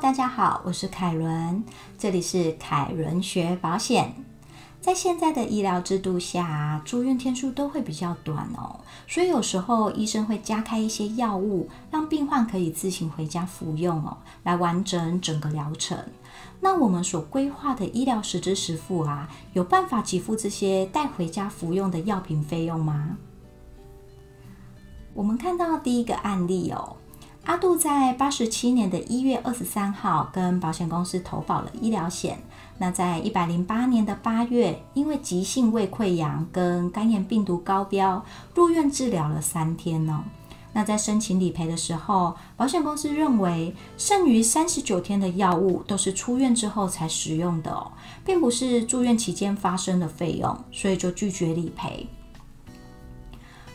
大家好，我是凯伦，这里是凯伦学保险。在现在的医疗制度下，住院天数都会比较短哦，所以有时候医生会加开一些药物，让病患可以自行回家服用哦，来完整整个疗程。那我们所规划的医疗实支实付啊，有办法给付这些带回家服用的药品费用吗？我们看到第一个案例哦。阿杜在八十七年的一月二十三号跟保险公司投保了医疗险。那在一百零八年的八月，因为急性胃溃疡跟肝炎病毒高标，入院治疗了三天呢。那在申请理赔的时候，保险公司认为剩余三十九天的药物都是出院之后才使用的哦，并不是住院期间发生的费用，所以就拒绝理赔。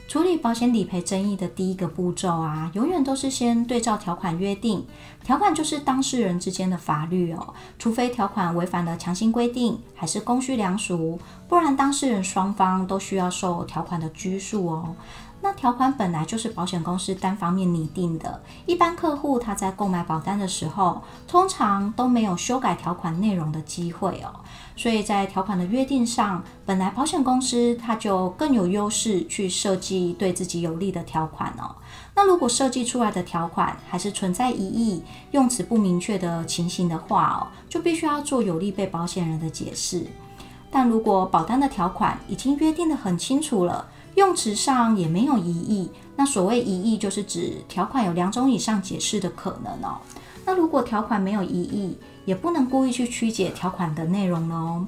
处理保险理赔争议的第一个步骤啊，永远都是先对照条款约定。条款就是当事人之间的法律哦，除非条款违反了强行规定，还是公序良俗，不然当事人双方都需要受条款的拘束哦。那条款本来就是保险公司单方面拟定的，一般客户他在购买保单的时候，通常都没有修改条款内容的机会哦。所以在条款的约定上，本来保险公司它就更有优势去设计对自己有利的条款哦。那如果设计出来的条款还是存在疑义、用词不明确的情形的话哦，就必须要做有利被保险人的解释。但如果保单的条款已经约定的很清楚了，用词上也没有疑义，那所谓疑义就是指条款有两种以上解释的可能哦。那如果条款没有疑义，也不能故意去曲解条款的内容哦。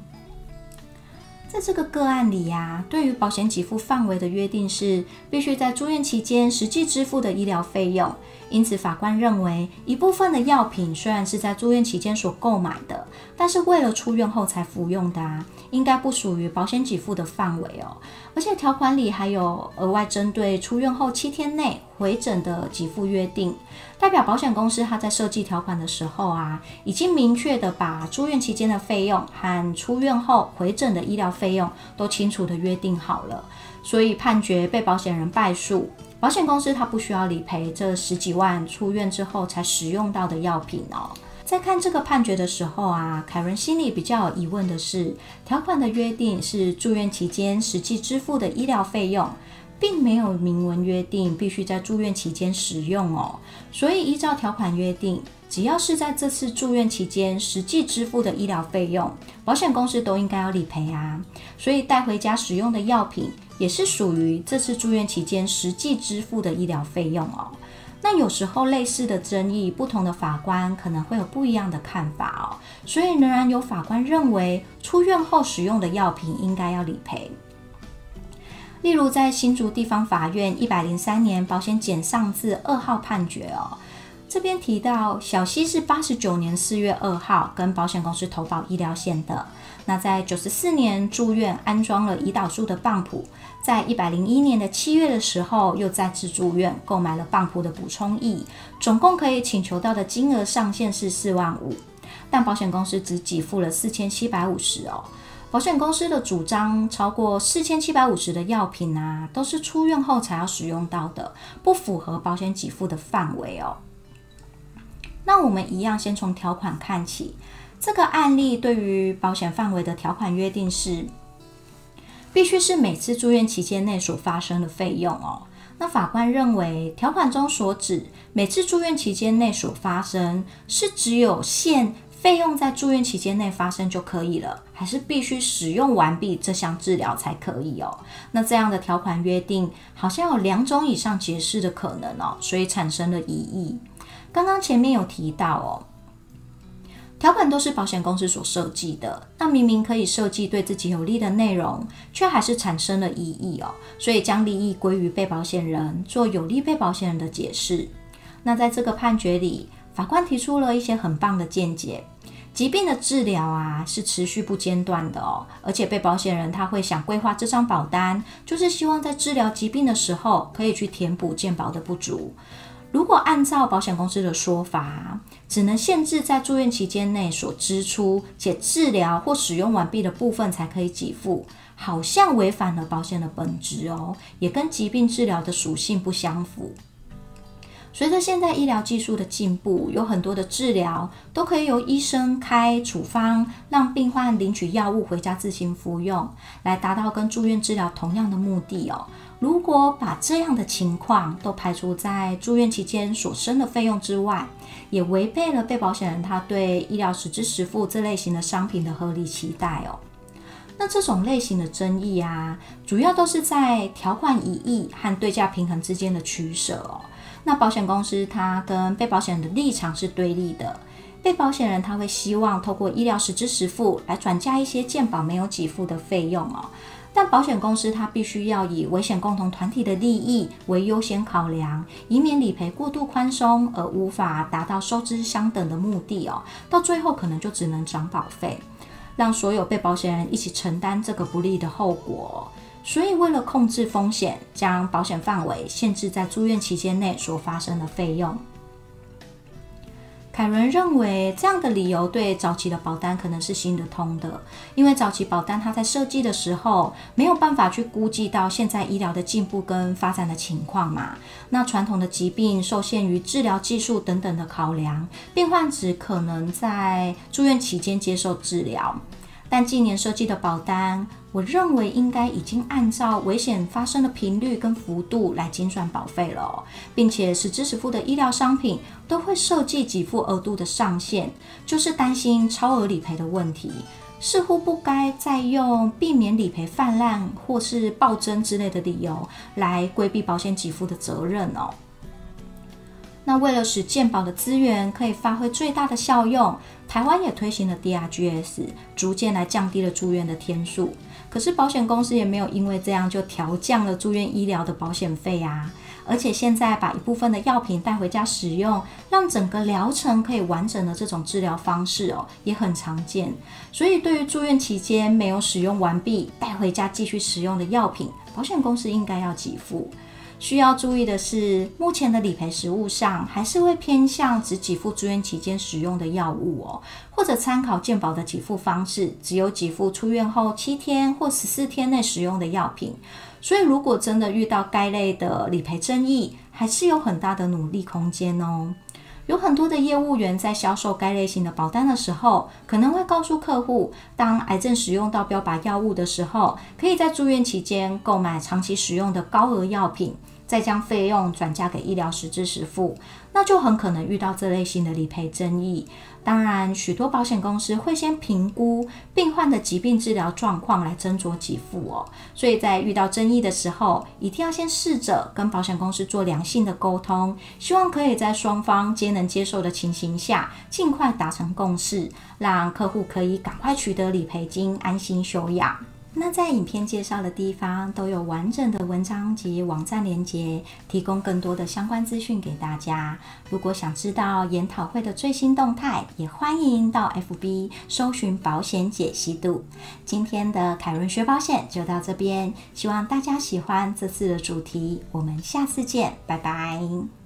在这个个案里呀，对于保险给付范围的约定是必须在住院期间实际支付的医疗费用。因此，法官认为一部分的药品虽然是在住院期间所购买的，但是为了出院后才服用的，啊，应该不属于保险给付的范围哦。而且条款里还有额外针对出院后七天内回诊的给付约定，代表保险公司它在设计条款的时候啊，已经明确的把住院期间的费用和出院后回诊的医疗费用都清楚的约定好了，所以判决被保险人败诉。保险公司它不需要理赔这十几万出院之后才使用到的药品哦。在看这个判决的时候啊，凯文心里比较有疑问的是，条款的约定是住院期间实际支付的医疗费用，并没有明文约定必须在住院期间使用哦。所以依照条款约定，只要是在这次住院期间实际支付的医疗费用，保险公司都应该要理赔啊。所以带回家使用的药品。也是属于这次住院期间实际支付的医疗费用哦。那有时候类似的争议，不同的法官可能会有不一样的看法哦。所以仍然有法官认为，出院后使用的药品应该要理赔。例如在新竹地方法院一百零三年保险检上字二号判决哦，这边提到小西是八十九年四月二号跟保险公司投保医疗险的。那在九十四年住院安装了胰岛素的棒谱，在一百零一年的七月的时候又再次住院购买了棒谱的补充液，总共可以请求到的金额上限是四万五，但保险公司只给付了四千七百五十哦。保险公司的主张超过四千七百五十的药品啊，都是出院后才要使用到的，不符合保险给付的范围哦。那我们一样先从条款看起。这个案例对于保险范围的条款约定是，必须是每次住院期间内所发生的费用哦。那法官认为，条款中所指每次住院期间内所发生，是只有限费用在住院期间内发生就可以了，还是必须使用完毕这项治疗才可以哦？那这样的条款约定好像有两种以上解释的可能哦，所以产生了疑义。刚刚前面有提到哦。条款都是保险公司所设计的，那明明可以设计对自己有利的内容，却还是产生了异议哦。所以将利益归于被保险人，做有利被保险人的解释。那在这个判决里，法官提出了一些很棒的见解。疾病的治疗啊，是持续不间断的哦。而且被保险人他会想规划这张保单，就是希望在治疗疾病的时候，可以去填补健保的不足。如果按照保险公司的说法，只能限制在住院期间内所支出且治疗或使用完毕的部分才可以给付，好像违反了保险的本质哦，也跟疾病治疗的属性不相符。随着现代医疗技术的进步，有很多的治疗都可以由医生开处方，让病患领取药物回家自行服用，来达到跟住院治疗同样的目的哦。如果把这样的情况都排除在住院期间所生的费用之外，也违背了被保险人他对医疗实支实付这类型的商品的合理期待哦。那这种类型的争议啊，主要都是在条款疑义和对价平衡之间的取舍哦。那保险公司它跟被保险人的立场是对立的，被保险人他会希望透过医疗实支实付来转嫁一些健保没有给付的费用哦，但保险公司它必须要以危险共同团体的利益为优先考量，以免理赔过度宽松而无法达到收支相等的目的哦，到最后可能就只能涨保费，让所有被保险人一起承担这个不利的后果。所以，为了控制风险，将保险范围限制在住院期间内所发生的费用。凯伦认为，这样的理由对早期的保单可能是行得通的，因为早期保单它在设计的时候没有办法去估计到现在医疗的进步跟发展的情况嘛。那传统的疾病受限于治疗技术等等的考量，病患只可能在住院期间接受治疗。但近年设计的保单，我认为应该已经按照危险发生的频率跟幅度来精算保费了，并且是支持付的医疗商品都会设计给付额度的上限，就是担心超额理赔的问题，似乎不该再用避免理赔泛滥或是暴增之类的理由来规避保险给付的责任哦。那为了使健保的资源可以发挥最大的效用，台湾也推行了 DRGs，逐渐来降低了住院的天数。可是保险公司也没有因为这样就调降了住院医疗的保险费啊。而且现在把一部分的药品带回家使用，让整个疗程可以完整的这种治疗方式哦，也很常见。所以对于住院期间没有使用完毕带回家继续使用的药品，保险公司应该要给付。需要注意的是，目前的理赔实务上还是会偏向只给付住院期间使用的药物哦，或者参考健保的给付方式，只有给付出院后七天或十四天内使用的药品。所以，如果真的遇到该类的理赔争议，还是有很大的努力空间哦。有很多的业务员在销售该类型的保单的时候，可能会告诉客户，当癌症使用到标靶药物的时候，可以在住院期间购买长期使用的高额药品。再将费用转嫁给医疗实支实付，那就很可能遇到这类型的理赔争议。当然，许多保险公司会先评估病患的疾病治疗状况来斟酌给付哦。所以在遇到争议的时候，一定要先试着跟保险公司做良性的沟通，希望可以在双方皆能接受的情形下，尽快达成共识，让客户可以赶快取得理赔金，安心休养。那在影片介绍的地方都有完整的文章及网站连接，提供更多的相关资讯给大家。如果想知道研讨会的最新动态，也欢迎到 FB 搜寻保险解析度。今天的凯伦学保险就到这边，希望大家喜欢这次的主题，我们下次见，拜拜。